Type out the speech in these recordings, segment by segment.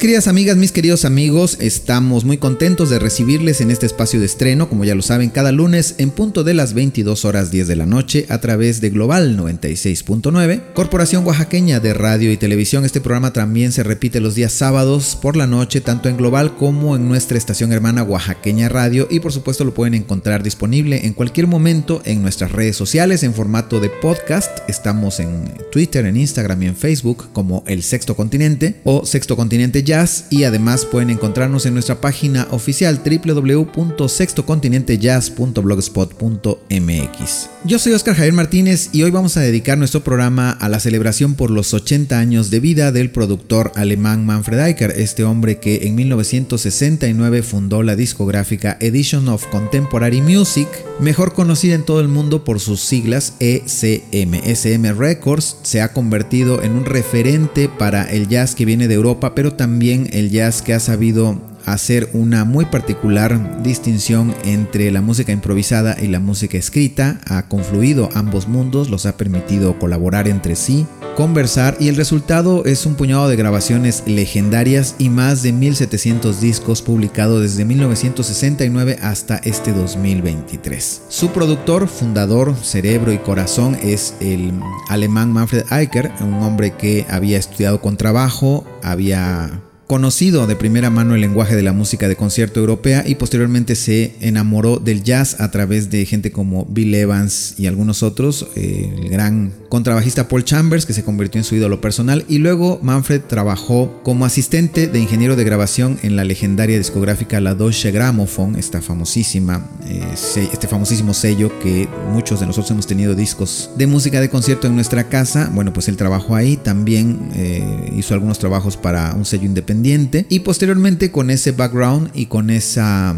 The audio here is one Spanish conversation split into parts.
Queridas amigas, mis queridos amigos, estamos muy contentos de recibirles en este espacio de estreno, como ya lo saben, cada lunes en punto de las 22 horas 10 de la noche a través de Global 96.9, Corporación Oaxaqueña de Radio y Televisión. Este programa también se repite los días sábados por la noche, tanto en Global como en nuestra estación hermana Oaxaqueña Radio y por supuesto lo pueden encontrar disponible en cualquier momento en nuestras redes sociales en formato de podcast. Estamos en Twitter, en Instagram y en Facebook como El Sexto Continente o Sexto Continente Y además pueden encontrarnos en nuestra página oficial www.sextocontinentejazz.blogspot.mx. Yo soy Oscar Javier Martínez y hoy vamos a dedicar nuestro programa a la celebración por los 80 años de vida del productor alemán Manfred Eicher, este hombre que en 1969 fundó la discográfica Edition of Contemporary Music, mejor conocida en todo el mundo por sus siglas ECM. ECM Records se ha convertido en un referente para el jazz que viene de Europa, pero también el jazz que ha sabido hacer una muy particular distinción entre la música improvisada y la música escrita, ha confluido ambos mundos, los ha permitido colaborar entre sí, conversar y el resultado es un puñado de grabaciones legendarias y más de 1700 discos publicados desde 1969 hasta este 2023. Su productor, fundador, cerebro y corazón es el alemán Manfred Eicher, un hombre que había estudiado con trabajo, había conocido de primera mano el lenguaje de la música de concierto europea y posteriormente se enamoró del jazz a través de gente como Bill Evans y algunos otros, eh, el gran contrabajista Paul Chambers que se convirtió en su ídolo personal. Y luego Manfred trabajó como asistente de ingeniero de grabación en la legendaria discográfica La Deutsche Grammophon, esta famosísima, eh, este famosísimo sello que muchos de nosotros hemos tenido discos de música de concierto en nuestra casa, bueno pues él trabajó ahí, también eh, hizo algunos trabajos para un sello independiente y posteriormente con ese background y con esa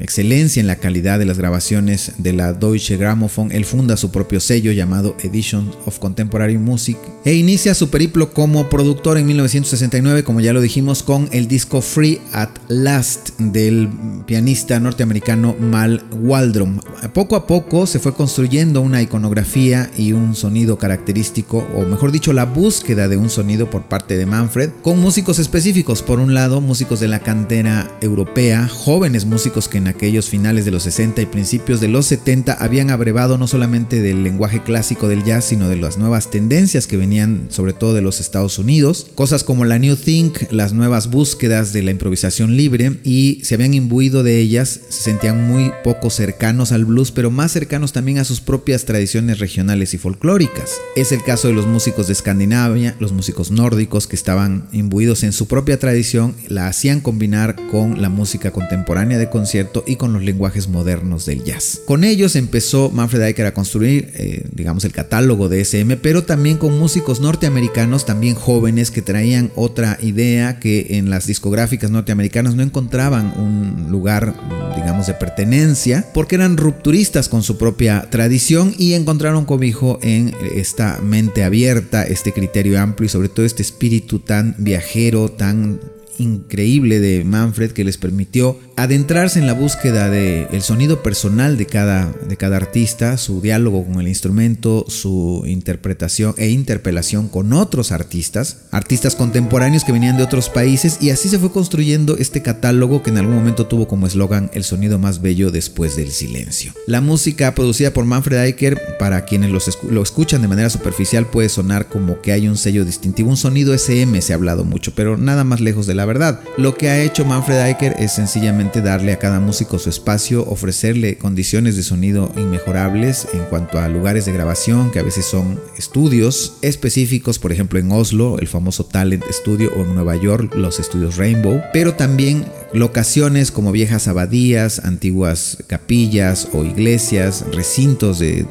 excelencia en la calidad de las grabaciones de la Deutsche Grammophon, él funda su propio sello llamado Edition of Contemporary Music e inicia su periplo como productor en 1969, como ya lo dijimos, con el disco Free at Last del pianista norteamericano Mal Waldron. Poco a poco se fue construyendo una iconografía y un sonido característico, o mejor dicho, la búsqueda de un sonido por parte de Manfred, con músicos específicos. Por un lado, músicos de la cantera europea, jóvenes músicos que en aquellos finales de los 60 y principios de los 70 habían abrevado no solamente del lenguaje clásico del jazz, sino de las nuevas tendencias que venían sobre todo de los Estados Unidos, cosas como la New Think, las nuevas búsquedas de la improvisación libre y se habían imbuido de ellas, se sentían muy poco cercanos al blues, pero más cercanos también a sus propias tradiciones regionales y folclóricas. Es el caso de los músicos de Escandinavia, los músicos nórdicos que estaban imbuidos en su propia tradición, la hacían combinar con la música contemporánea de concierto y con los lenguajes modernos del jazz. Con ellos empezó Manfred Eicher a construir, eh, digamos, el catálogo de SM, pero también con músicos norteamericanos, también jóvenes, que traían otra idea que en las discográficas norteamericanas no encontraban un lugar, digamos, de pertenencia, porque eran rupturistas con su propia tradición y encontraron cobijo en esta mente abierta, este criterio amplio y sobre todo este espíritu tan viajero, tan increíble de Manfred que les permitió adentrarse en la búsqueda del el sonido personal de cada, de cada artista, su diálogo con el instrumento, su interpretación e interpelación con otros artistas, artistas contemporáneos que venían de otros países y así se fue construyendo este catálogo que en algún momento tuvo como eslogan el sonido más bello después del silencio. La música producida por Manfred Eicher, para quienes lo escuchan de manera superficial, puede sonar como que hay un sello distintivo, un sonido SM se ha hablado mucho, pero nada más lejos de la verdad. Lo que ha hecho Manfred Eicher es sencillamente darle a cada músico su espacio, ofrecerle condiciones de sonido inmejorables en cuanto a lugares de grabación, que a veces son estudios específicos, por ejemplo en Oslo, el famoso Talent Studio, o en Nueva York, los estudios Rainbow, pero también locaciones como viejas abadías, antiguas capillas o iglesias, recintos de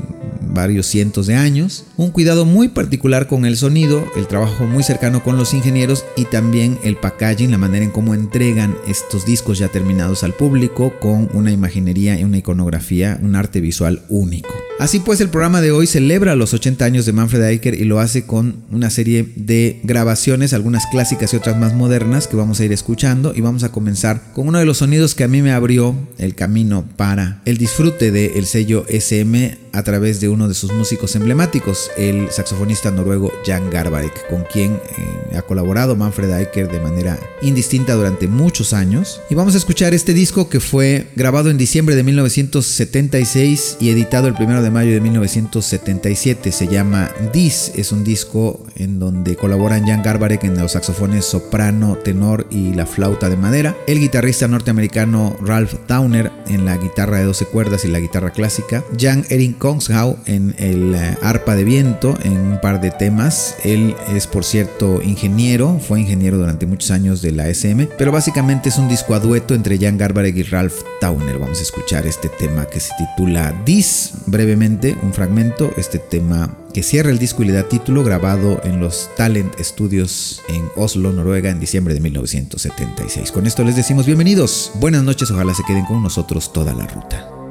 varios cientos de años, un cuidado muy particular con el sonido, el trabajo muy cercano con los ingenieros y también el packaging, la manera en cómo entregan estos discos ya terminados al público con una imaginería y una iconografía, un arte visual único. Así pues, el programa de hoy celebra los 80 años de Manfred Eicher y lo hace con una serie de grabaciones, algunas clásicas y otras más modernas que vamos a ir escuchando y vamos a comenzar con uno de los sonidos que a mí me abrió el camino para el disfrute del sello SM a través de uno de sus músicos emblemáticos, el saxofonista noruego Jan Garbarek, con quien eh, ha colaborado Manfred Eicher de manera indistinta durante muchos años. Y vamos a escuchar este disco que fue grabado en diciembre de 1976 y editado el 1 de mayo de 1977. Se llama This, es un disco en donde colaboran Jan Garbarek en los saxofones soprano, tenor y la flauta de madera, el guitarrista norteamericano Ralph Towner en la guitarra de 12 cuerdas y la guitarra clásica, Jan Erin Kongshaw en el eh, arpa de viento en un par de temas. Él es, por cierto, ingeniero, fue ingeniero durante muchos años de la SM, pero básicamente es un disco a dueto entre Jan Garbarek y Ralph Towner. Vamos a escuchar este tema que se titula This, un fragmento, este tema que cierra el disco y le da título, grabado en los Talent Studios en Oslo, Noruega, en diciembre de 1976. Con esto les decimos bienvenidos, buenas noches, ojalá se queden con nosotros toda la ruta.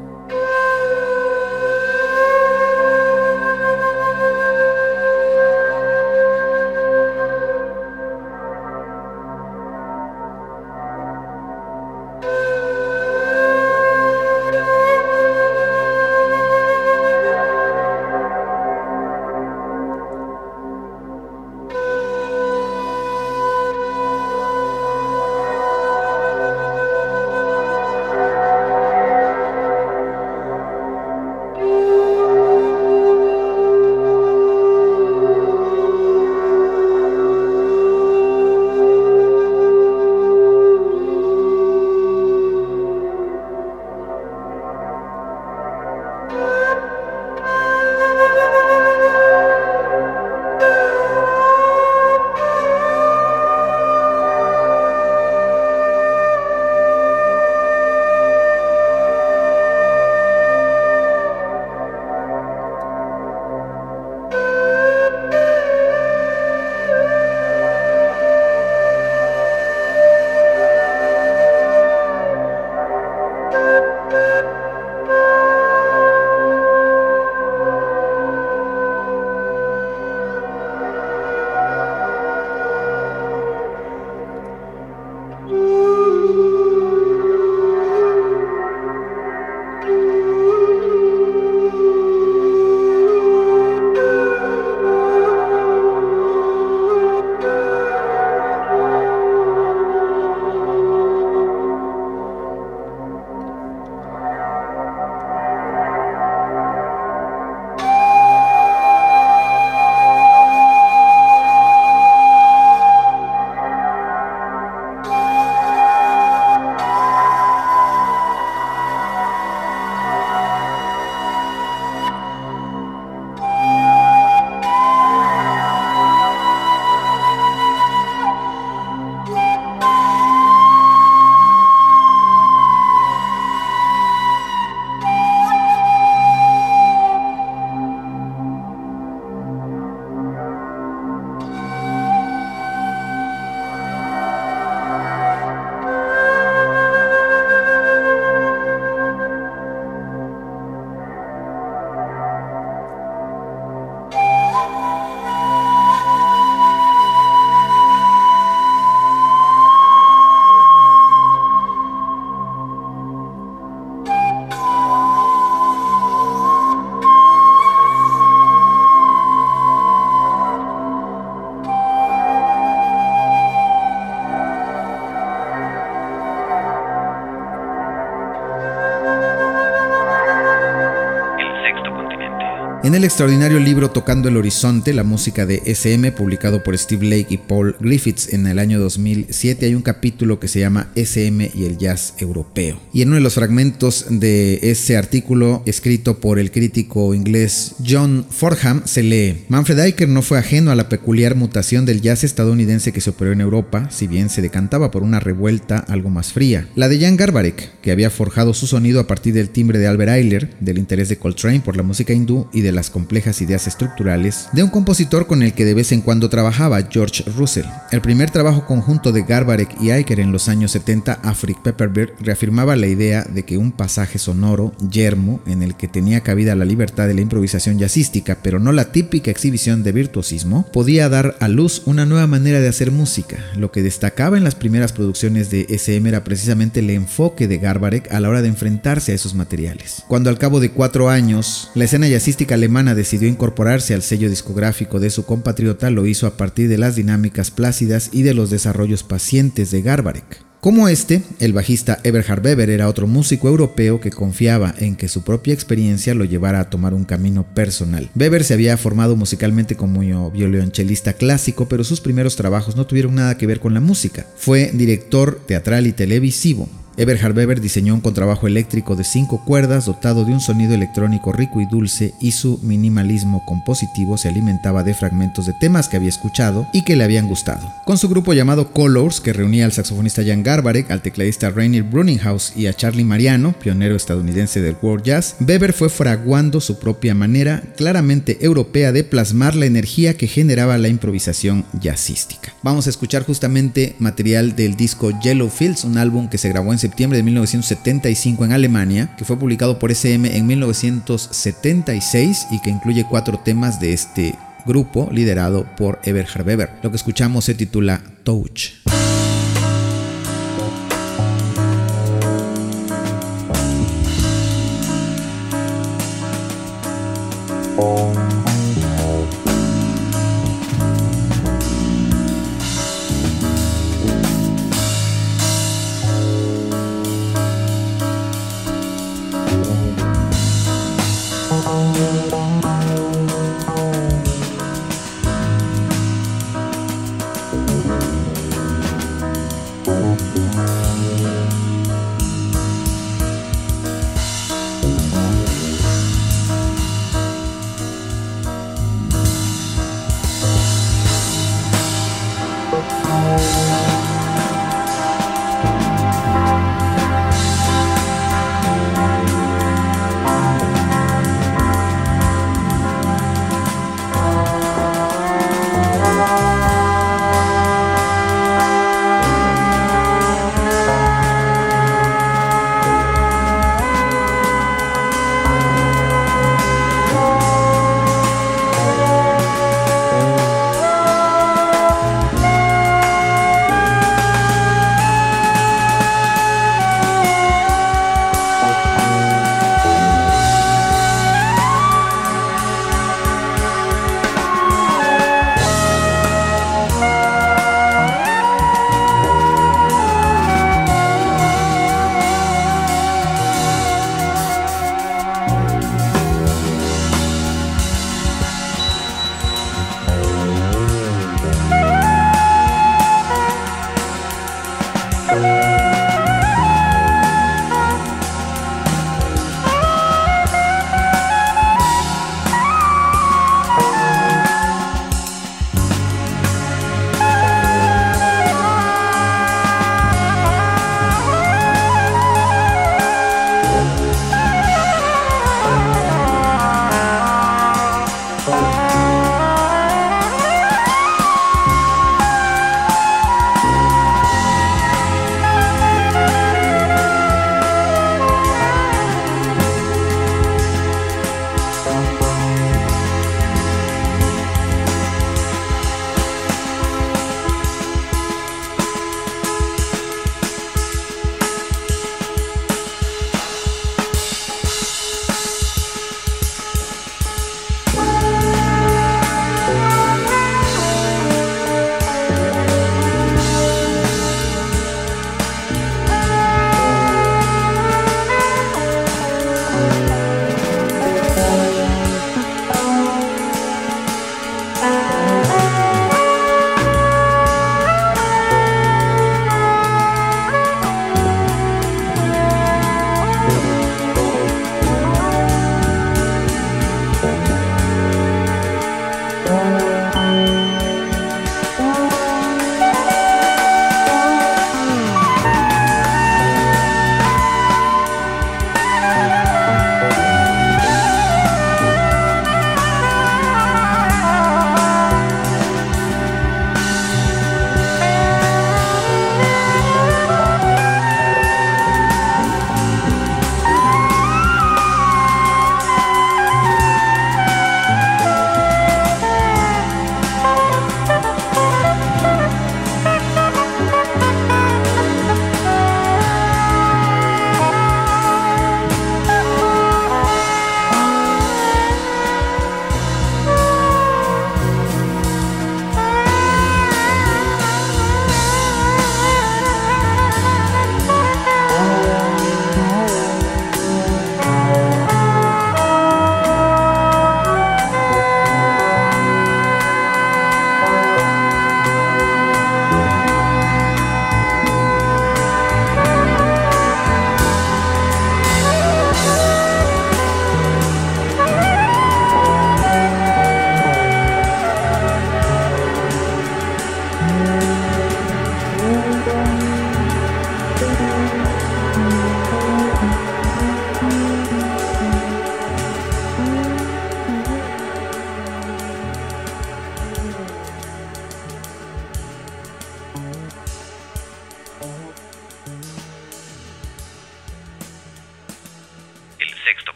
En el extraordinario libro Tocando el Horizonte, la música de SM, publicado por Steve Lake y Paul Griffiths en el año 2007, hay un capítulo que se llama SM y el jazz europeo. Y en uno de los fragmentos de ese artículo, escrito por el crítico inglés John Fordham, se lee: Manfred Eicher no fue ajeno a la peculiar mutación del jazz estadounidense que se operó en Europa, si bien se decantaba por una revuelta algo más fría. La de Jan Garbarek, que había forjado su sonido a partir del timbre de Albert Ayler, del interés de Coltrane por la música hindú y de las complejas ideas estructurales de un compositor con el que de vez en cuando trabajaba, George Russell. El primer trabajo conjunto de Garbarek y Eicher en los años 70, Afric Pepperberg, reafirmaba la idea de que un pasaje sonoro, yermo, en el que tenía cabida la libertad de la improvisación jazzística, pero no la típica exhibición de virtuosismo, podía dar a luz una nueva manera de hacer música. Lo que destacaba en las primeras producciones de SM era precisamente el enfoque de Garbarek a la hora de enfrentarse a esos materiales. Cuando al cabo de cuatro años, la escena jazzística alemana decidió incorporarse al sello discográfico de su compatriota, lo hizo a partir de las dinámicas plácidas y de los desarrollos pacientes de Garbarek. Como este, el bajista Eberhard Weber era otro músico europeo que confiaba en que su propia experiencia lo llevara a tomar un camino personal. Weber se había formado musicalmente como violonchelista clásico, pero sus primeros trabajos no tuvieron nada que ver con la música. Fue director teatral y televisivo, Eberhard Weber diseñó un contrabajo eléctrico de cinco cuerdas dotado de un sonido electrónico rico y dulce y su minimalismo compositivo se alimentaba de fragmentos de temas que había escuchado y que le habían gustado. Con su grupo llamado Colors, que reunía al saxofonista Jan Garbarek, al tecladista Rainier Bruninghaus y a Charlie Mariano, pionero estadounidense del world jazz, Weber fue fraguando su propia manera claramente europea de plasmar la energía que generaba la improvisación jazzística. Vamos a escuchar justamente material del disco Yellow Fields, un álbum que se grabó en septiembre septiembre de 1975 en Alemania, que fue publicado por SM en 1976 y que incluye cuatro temas de este grupo liderado por Eberhard Weber. Lo que escuchamos se titula Touch.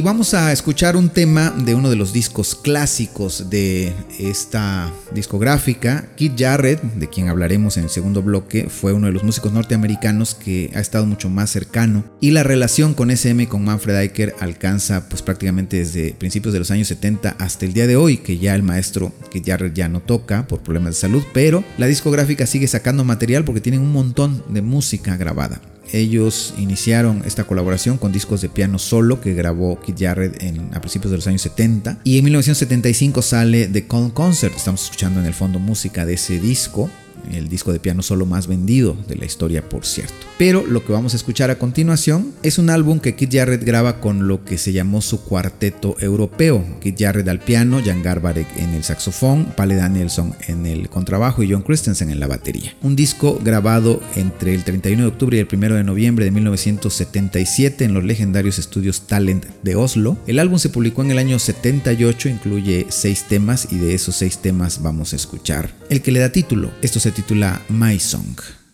Vamos a escuchar un tema de uno de los discos clásicos de esta discográfica. Keith Jarrett, de quien hablaremos en el segundo bloque, fue uno de los músicos norteamericanos que ha estado mucho más cercano y la relación con SM con Manfred Eicher alcanza pues prácticamente desde principios de los años 70 hasta el día de hoy, que ya el maestro Keith Jarrett ya no toca por problemas de salud, pero la discográfica sigue sacando material porque tienen un montón de música grabada. Ellos iniciaron esta colaboración con discos de piano solo que grabó Kid Jarrett en, a principios de los años 70 y en 1975 sale The Call Concert. Estamos escuchando en el fondo música de ese disco el disco de piano solo más vendido de la historia, por cierto. Pero lo que vamos a escuchar a continuación es un álbum que Kit Jarrett graba con lo que se llamó su cuarteto europeo. Kit Jarrett al piano, Jan Garbarek en el saxofón, Pale Danielson en el contrabajo y John Christensen en la batería. Un disco grabado entre el 31 de octubre y el 1 de noviembre de 1977 en los legendarios estudios Talent de Oslo. El álbum se publicó en el año 78, incluye seis temas y de esos seis temas vamos a escuchar el que le da título. Se titula My Song.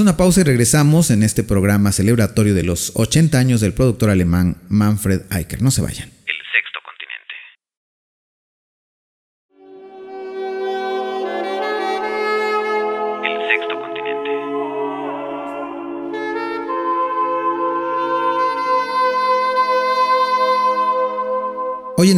Hacemos una pausa y regresamos en este programa celebratorio de los 80 años del productor alemán Manfred Eicher. No se vayan.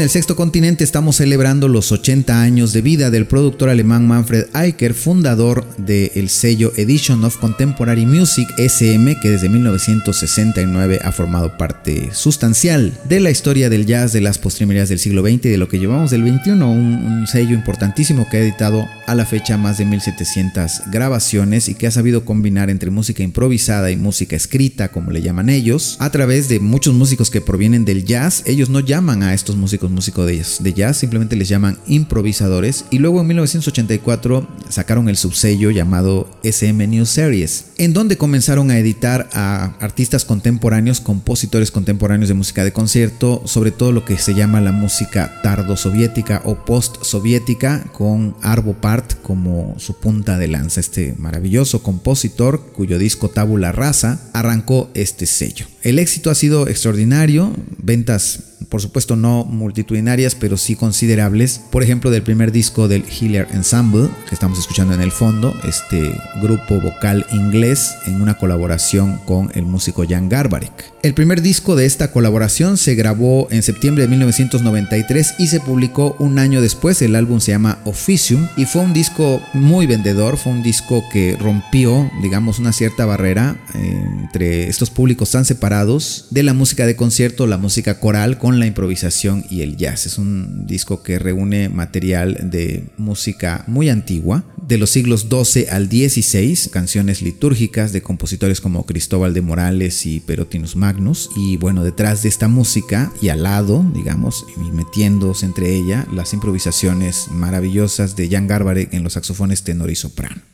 El sexto continente estamos celebrando los 80 años de vida del productor alemán Manfred Eicher, fundador del sello Edition of Contemporary Music SM, que desde 1969 ha formado parte sustancial de la historia del jazz de las postrimerías del siglo XX y de lo que llevamos del XXI, un, un sello importantísimo que ha editado a la fecha más de 1700 grabaciones y que ha sabido combinar entre música improvisada y música escrita, como le llaman ellos, a través de muchos músicos que provienen del jazz. Ellos no llaman a estos músicos músicos, de, de jazz, simplemente les llaman improvisadores. Y luego en 1984 sacaron el subsello llamado SM New Series, en donde comenzaron a editar a artistas contemporáneos, compositores contemporáneos de música de concierto, sobre todo lo que se llama la música tardo soviética o post soviética, con Arvo Part como su punta de lanza. Este maravilloso compositor, cuyo disco Tabula Rasa arrancó este sello. El éxito ha sido extraordinario, ventas por supuesto no multitudinarias, pero sí considerables. Por ejemplo, del primer disco del Hillier Ensemble, que estamos escuchando en el fondo, este grupo vocal inglés en una colaboración con el músico Jan Garbarek. El primer disco de esta colaboración se grabó en septiembre de 1993 y se publicó un año después. El álbum se llama Officium y fue un disco muy vendedor, fue un disco que rompió, digamos, una cierta barrera eh, entre estos públicos tan separados de la música de concierto, la música coral con la improvisación y el jazz. Es un disco que reúne material de música muy antigua, de los siglos XII al XVI, canciones litúrgicas de compositores como Cristóbal de Morales y Perotinus Magnus. Y bueno, detrás de esta música y al lado, digamos, y metiéndose entre ella, las improvisaciones maravillosas de Jan Garbarek en los saxofones tenor y soprano.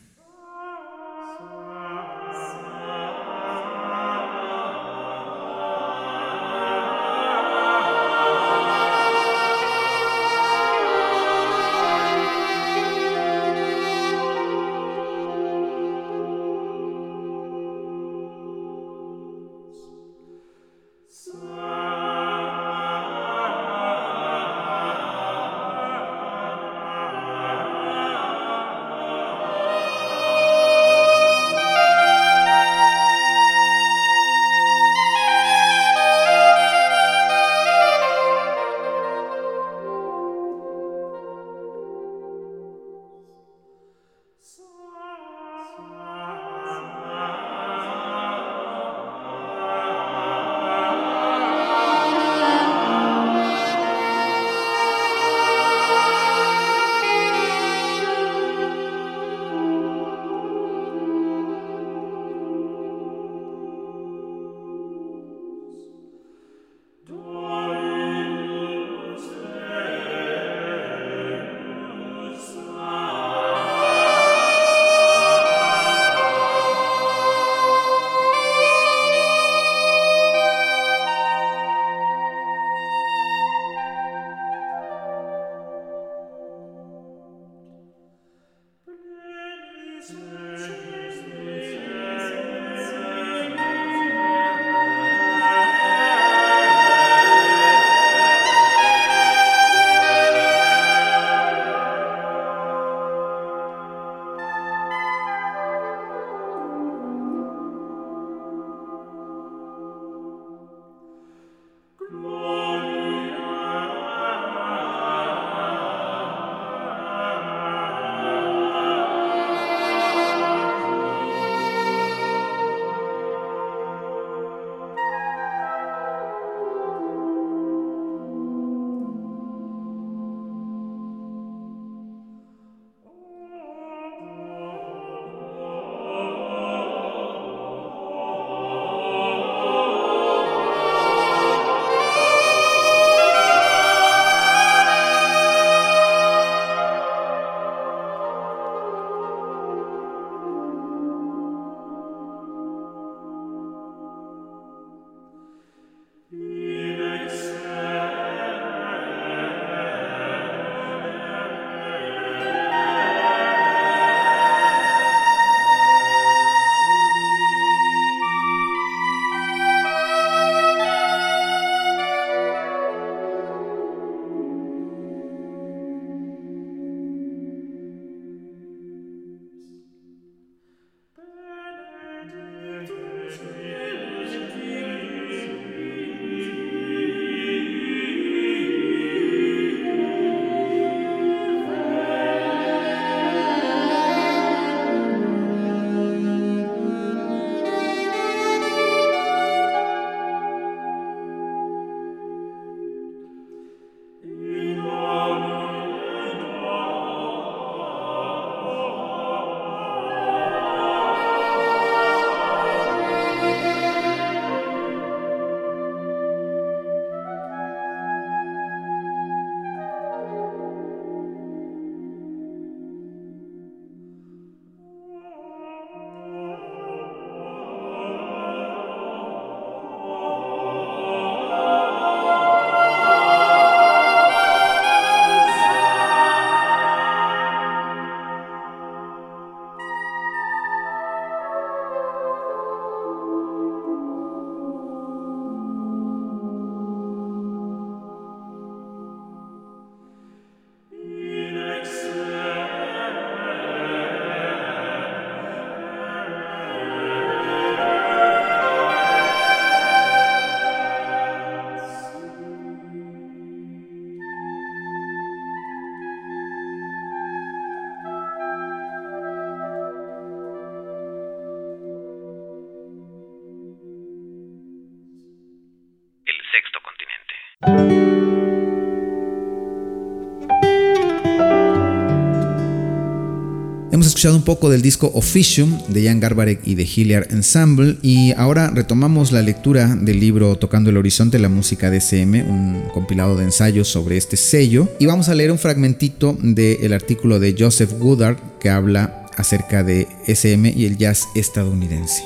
Escuchado un poco del disco Officium de Jan Garbarek y de Hilliard Ensemble y ahora retomamos la lectura del libro Tocando el Horizonte, la música de SM, un compilado de ensayos sobre este sello y vamos a leer un fragmentito del artículo de Joseph Goodard que habla acerca de SM y el jazz estadounidense.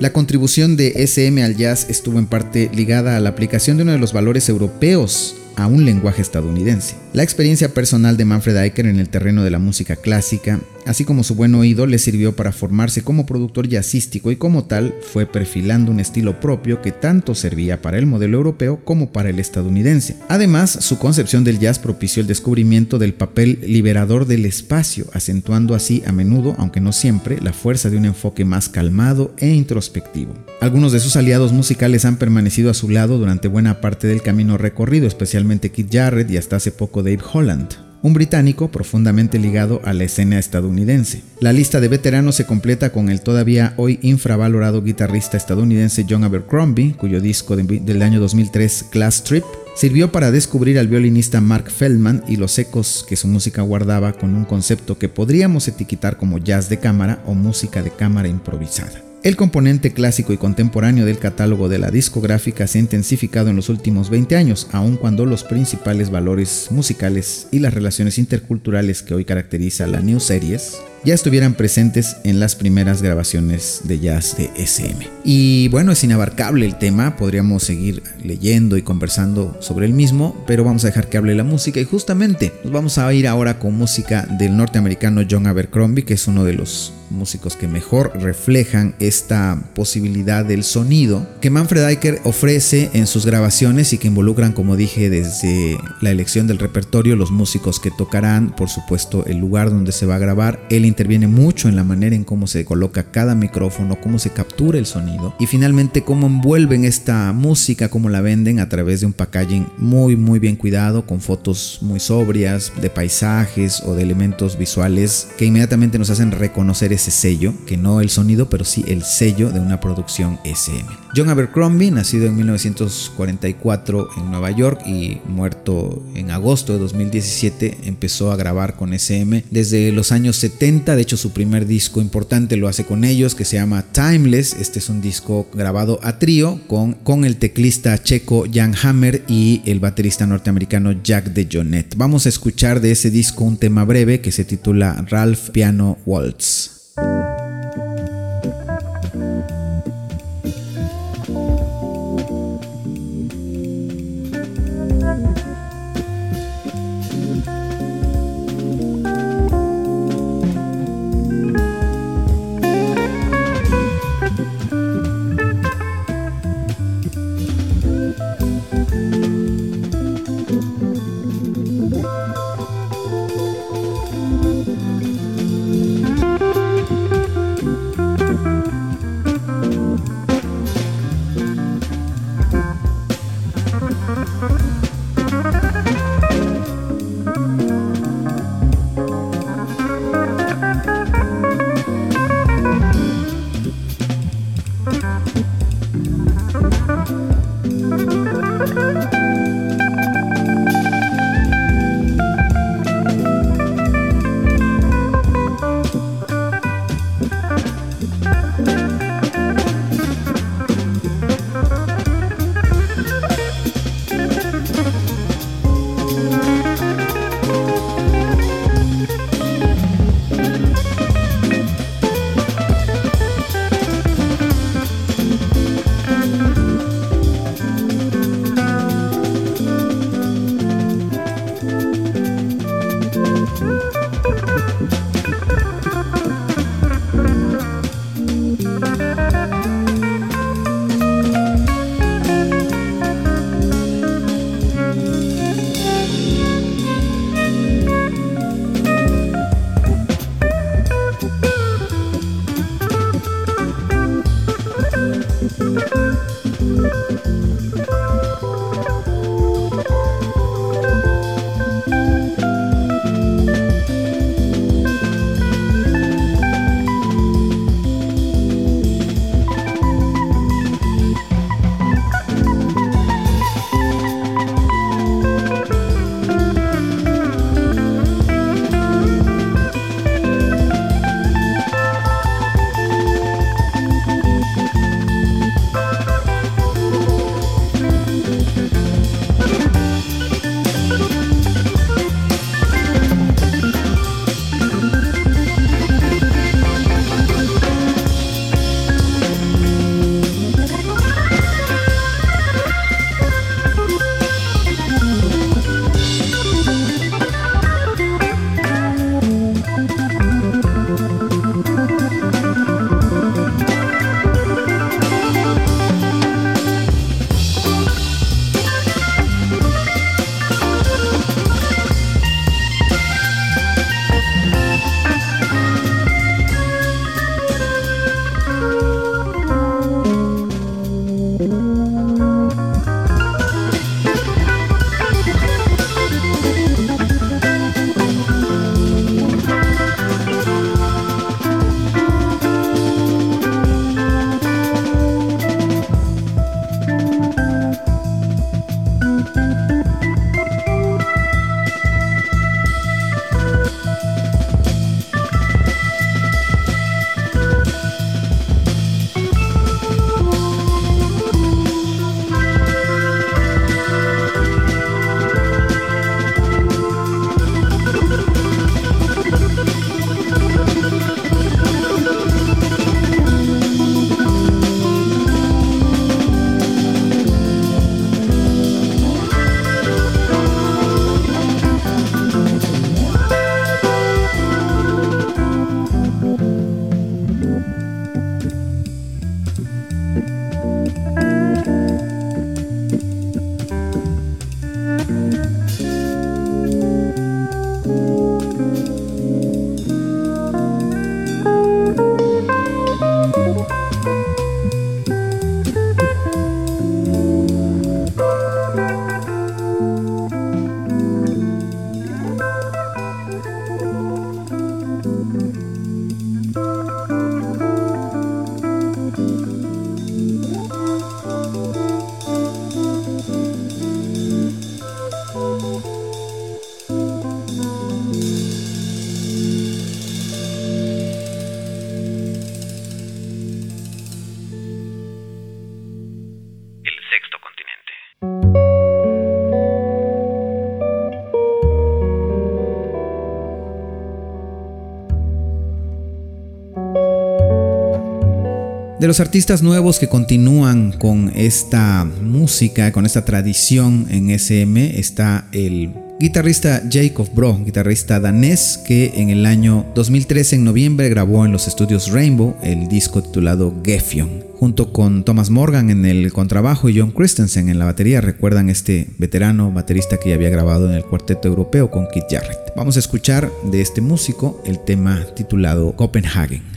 La contribución de SM al jazz estuvo en parte ligada a la aplicación de uno de los valores europeos a un lenguaje estadounidense. La experiencia personal de Manfred Eicher en el terreno de la música clásica, así como su buen oído, le sirvió para formarse como productor jazzístico y como tal fue perfilando un estilo propio que tanto servía para el modelo europeo como para el estadounidense. Además, su concepción del jazz propició el descubrimiento del papel liberador del espacio, acentuando así a menudo, aunque no siempre, la fuerza de un enfoque más calmado e introspectivo. Algunos de sus aliados musicales han permanecido a su lado durante buena parte del camino recorrido, especialmente Keith Jarrett y hasta hace poco Dave Holland, un británico profundamente ligado a la escena estadounidense. La lista de veteranos se completa con el todavía hoy infravalorado guitarrista estadounidense John Abercrombie, cuyo disco del año 2003, Class Trip, sirvió para descubrir al violinista Mark Feldman y los ecos que su música guardaba con un concepto que podríamos etiquetar como jazz de cámara o música de cámara improvisada. El componente clásico y contemporáneo del catálogo de la discográfica se ha intensificado en los últimos 20 años, aun cuando los principales valores musicales y las relaciones interculturales que hoy caracteriza la New Series ya estuvieran presentes en las primeras grabaciones de jazz de SM. Y bueno, es inabarcable el tema, podríamos seguir leyendo y conversando sobre el mismo, pero vamos a dejar que hable la música y justamente nos vamos a ir ahora con música del norteamericano John Abercrombie, que es uno de los músicos que mejor reflejan esta posibilidad del sonido que Manfred Eicher ofrece en sus grabaciones y que involucran, como dije, desde la elección del repertorio, los músicos que tocarán, por supuesto, el lugar donde se va a grabar, el interviene mucho en la manera en cómo se coloca cada micrófono, cómo se captura el sonido y finalmente cómo envuelven esta música, cómo la venden a través de un packaging muy muy bien cuidado con fotos muy sobrias de paisajes o de elementos visuales que inmediatamente nos hacen reconocer ese sello, que no el sonido, pero sí el sello de una producción SM. John Abercrombie, nacido en 1944 en Nueva York y muerto en agosto de 2017, empezó a grabar con SM desde los años 70 de hecho su primer disco importante lo hace con ellos, que se llama Timeless. Este es un disco grabado a trío con, con el teclista checo Jan Hammer y el baterista norteamericano Jack de. Vamos a escuchar de ese disco un tema breve que se titula Ralph Piano Waltz. thank you. De los artistas nuevos que continúan con esta música, con esta tradición en SM, está el guitarrista Jacob Bro, guitarrista danés que en el año 2013 en noviembre grabó en los estudios Rainbow el disco titulado Gefion. Junto con Thomas Morgan en el contrabajo y John Christensen en la batería, recuerdan este veterano baterista que ya había grabado en el cuarteto europeo con Keith Jarrett. Vamos a escuchar de este músico el tema titulado Copenhagen.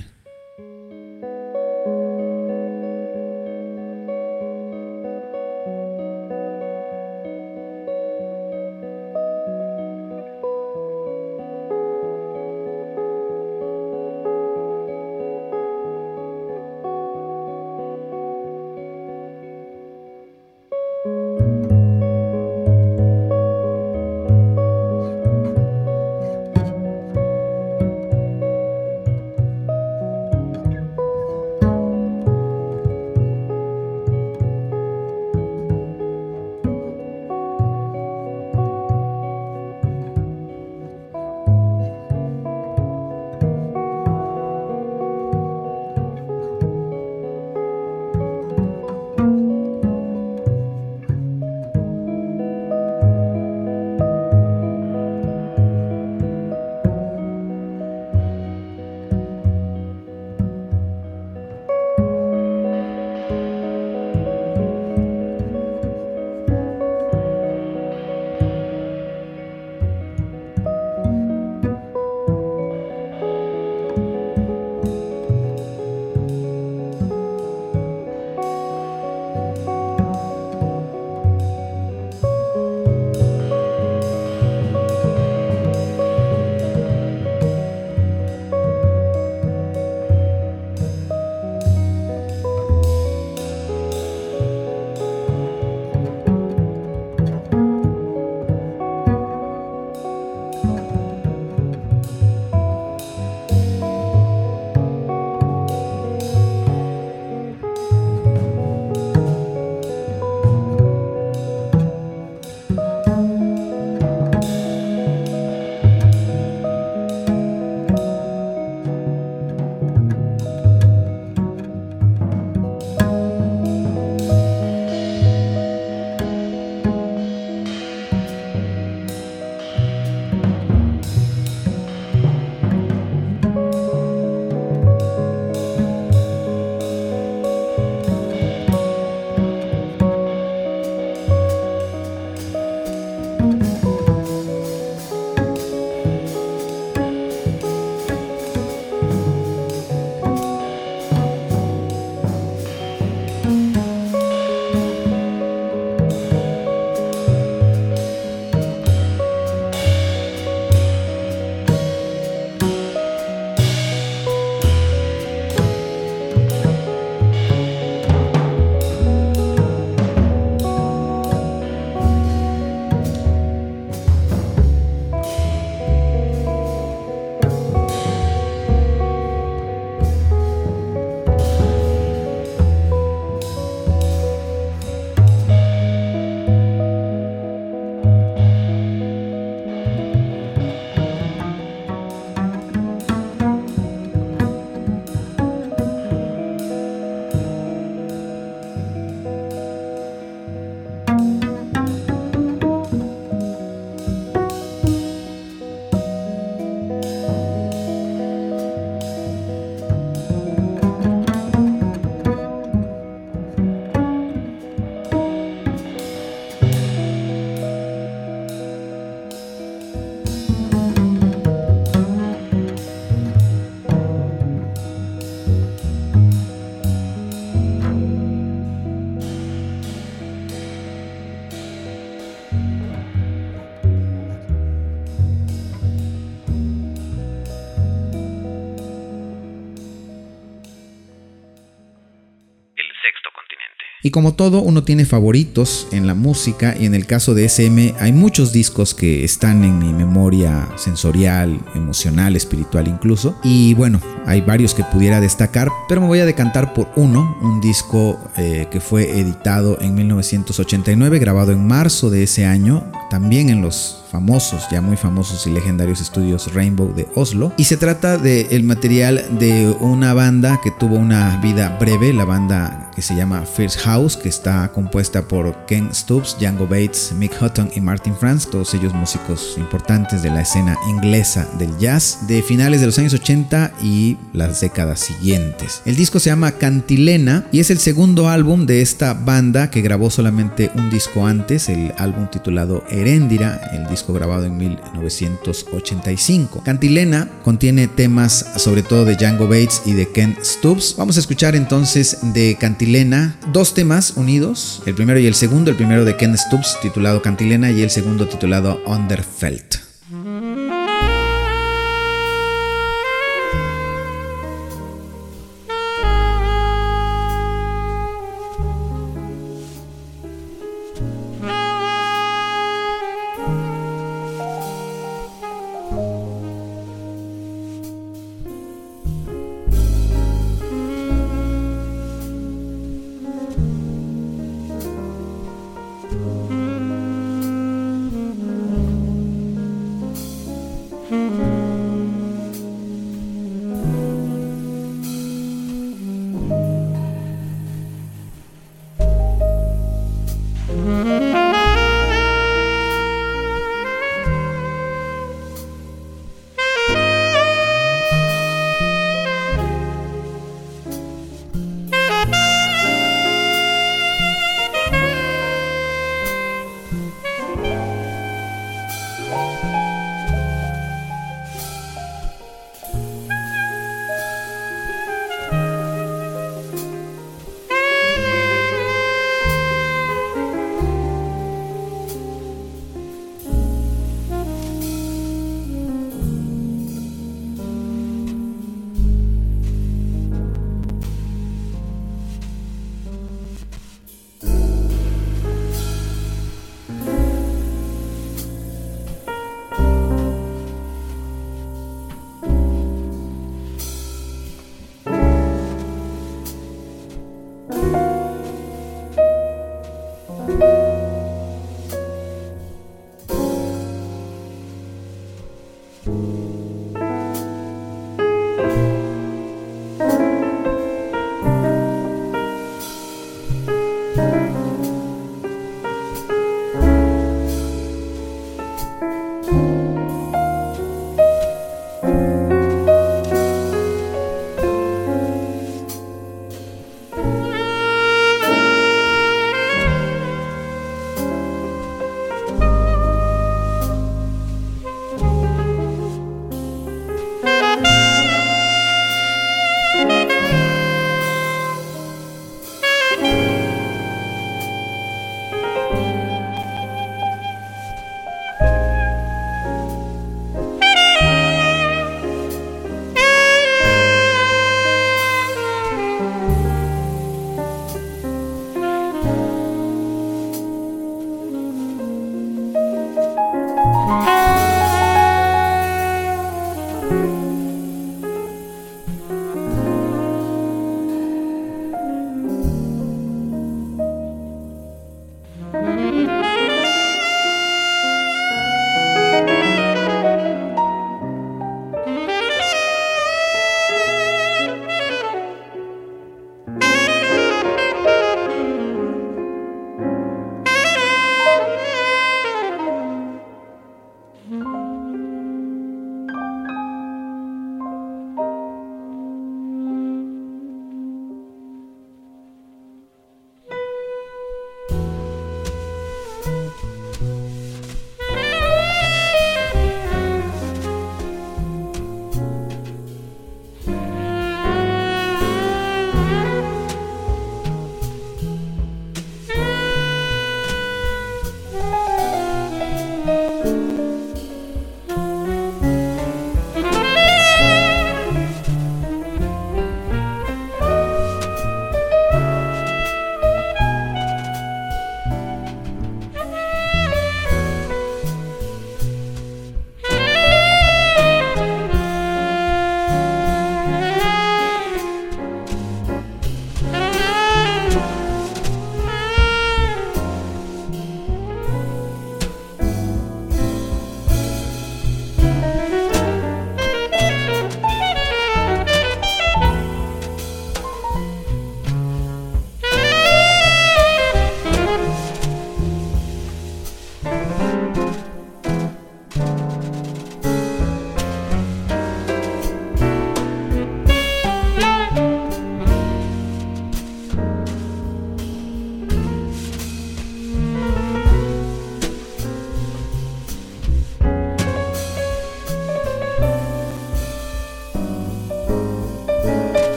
Y como todo, uno tiene favoritos en la música y en el caso de SM hay muchos discos que están en mi memoria sensorial, emocional, espiritual incluso. Y bueno, hay varios que pudiera destacar, pero me voy a decantar por uno, un disco eh, que fue editado en 1989, grabado en marzo de ese año también en los famosos, ya muy famosos y legendarios estudios Rainbow de Oslo. Y se trata del material de una banda que tuvo una vida breve, la banda que se llama First House, que está compuesta por Ken Stubbs, Django Bates, Mick Hutton y Martin Franz, todos ellos músicos importantes de la escena inglesa del jazz de finales de los años 80 y las décadas siguientes. El disco se llama Cantilena y es el segundo álbum de esta banda que grabó solamente un disco antes, el álbum titulado Heréndira, el disco grabado en 1985. Cantilena contiene temas sobre todo de Django Bates y de Ken Stubbs. Vamos a escuchar entonces de Cantilena dos temas unidos, el primero y el segundo, el primero de Ken Stubbs titulado Cantilena y el segundo titulado Underfelt.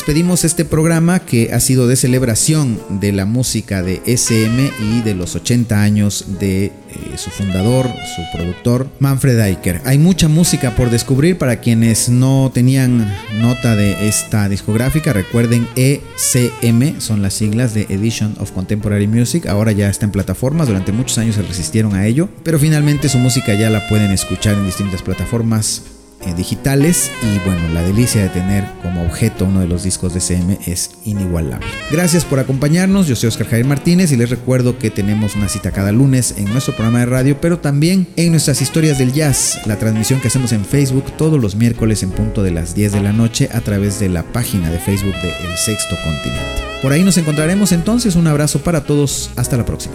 Despedimos este programa que ha sido de celebración de la música de SM y de los 80 años de eh, su fundador, su productor, Manfred Eicher. Hay mucha música por descubrir para quienes no tenían nota de esta discográfica. Recuerden ECM, son las siglas de Edition of Contemporary Music. Ahora ya está en plataformas, durante muchos años se resistieron a ello, pero finalmente su música ya la pueden escuchar en distintas plataformas eh, digitales y bueno, la delicia de tener como objeto uno de los discos de CM es inigualable. Gracias por acompañarnos, yo soy Oscar Javier Martínez y les recuerdo que tenemos una cita cada lunes en nuestro programa de radio, pero también en nuestras historias del jazz, la transmisión que hacemos en Facebook todos los miércoles en punto de las 10 de la noche a través de la página de Facebook de El Sexto Continente. Por ahí nos encontraremos entonces, un abrazo para todos, hasta la próxima.